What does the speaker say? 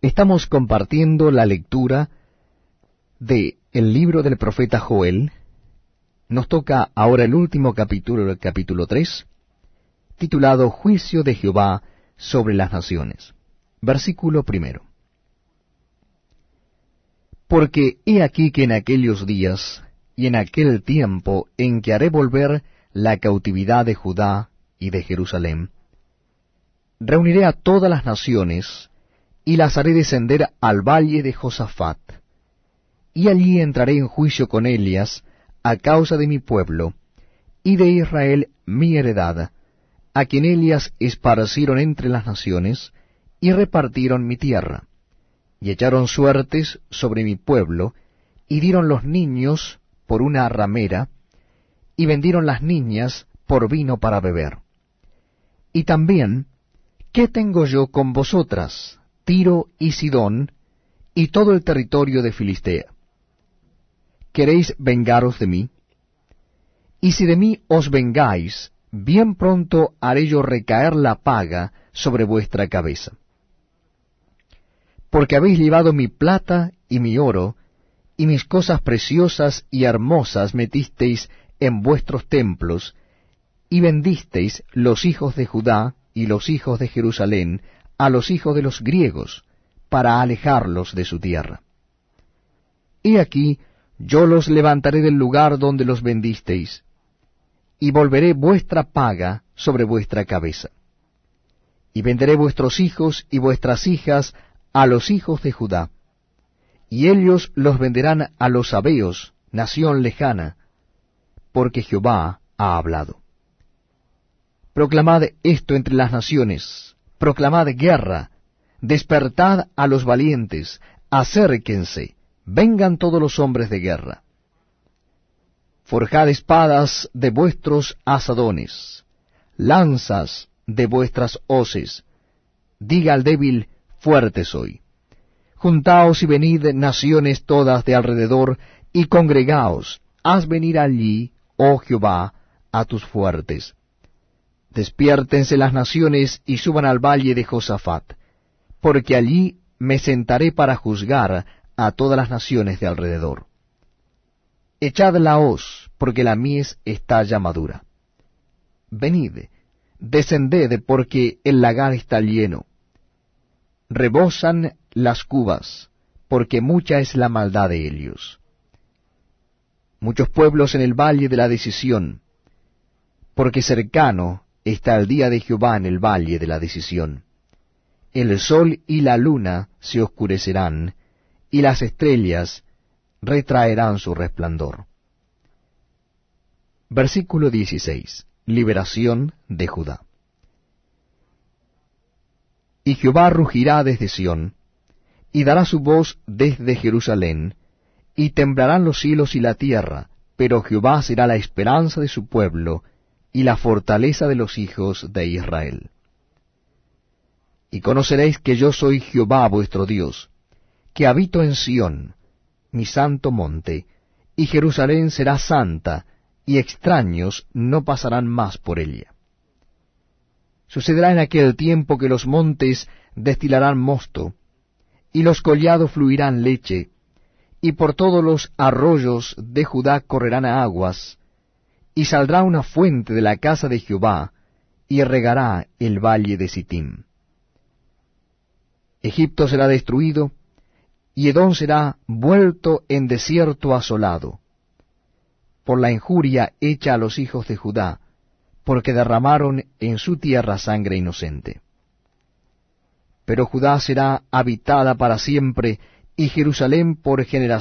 Estamos compartiendo la lectura de el libro del profeta Joel. Nos toca ahora el último capítulo, el capítulo 3, titulado Juicio de Jehová sobre las naciones. Versículo primero. Porque he aquí que en aquellos días y en aquel tiempo en que haré volver la cautividad de Judá y de Jerusalén, reuniré a todas las naciones y las haré descender al valle de Josafat, y allí entraré en juicio con Elias a causa de mi pueblo, y de Israel mi heredad, a quien Elias esparcieron entre las naciones, y repartieron mi tierra, y echaron suertes sobre mi pueblo, y dieron los niños por una ramera, y vendieron las niñas por vino para beber. Y también, ¿qué tengo yo con vosotras, Tiro y Sidón, y todo el territorio de Filistea? ¿Queréis vengaros de mí? Y si de mí os vengáis, bien pronto haré yo recaer la paga sobre vuestra cabeza. Porque habéis llevado mi plata y mi oro, y mis cosas preciosas y hermosas metisteis en vuestros templos, y vendisteis los hijos de Judá y los hijos de Jerusalén a los hijos de los griegos, para alejarlos de su tierra. He aquí, yo los levantaré del lugar donde los vendisteis, y volveré vuestra paga sobre vuestra cabeza. Y venderé vuestros hijos y vuestras hijas a los hijos de Judá, y ellos los venderán a los sabeos, nación lejana, porque Jehová ha hablado. Proclamad esto entre las naciones, proclamad guerra, despertad a los valientes, acérquense, vengan todos los hombres de guerra. Forjad espadas de vuestros asadones, lanzas de vuestras hoces. Diga al débil, fuerte soy. Juntaos y venid naciones todas de alrededor, y congregaos, haz venir allí, oh Jehová, a tus fuertes. Despiértense las naciones y suban al valle de Josafat, porque allí me sentaré para juzgar a todas las naciones de alrededor. Echad la hoz, porque la mies está ya madura. Venid, descended, porque el lagar está lleno. Rebosan las cubas, porque mucha es la maldad de ellos. Muchos pueblos en el valle de la decisión, porque cercano está el día de Jehová en el valle de la decisión. El sol y la luna se oscurecerán, y las estrellas retraerán su resplandor. Versículo 16. Liberación de Judá. Y Jehová rugirá desde Sión, y dará su voz desde Jerusalén, y temblarán los cielos y la tierra, pero Jehová será la esperanza de su pueblo, y la fortaleza de los hijos de Israel. Y conoceréis que yo soy Jehová vuestro Dios, que habito en Sión, mi santo monte, y Jerusalén será santa, y extraños no pasarán más por ella. Sucederá en aquel tiempo que los montes destilarán mosto, y los collados fluirán leche, y por todos los arroyos de Judá correrán aguas, y saldrá una fuente de la casa de Jehová, y regará el valle de Sittim. Egipto será destruido, y Edom será vuelto en desierto asolado, por la injuria hecha a los hijos de Judá, porque derramaron en su tierra sangre inocente. Pero Judá será habitada para siempre, y Jerusalén por generación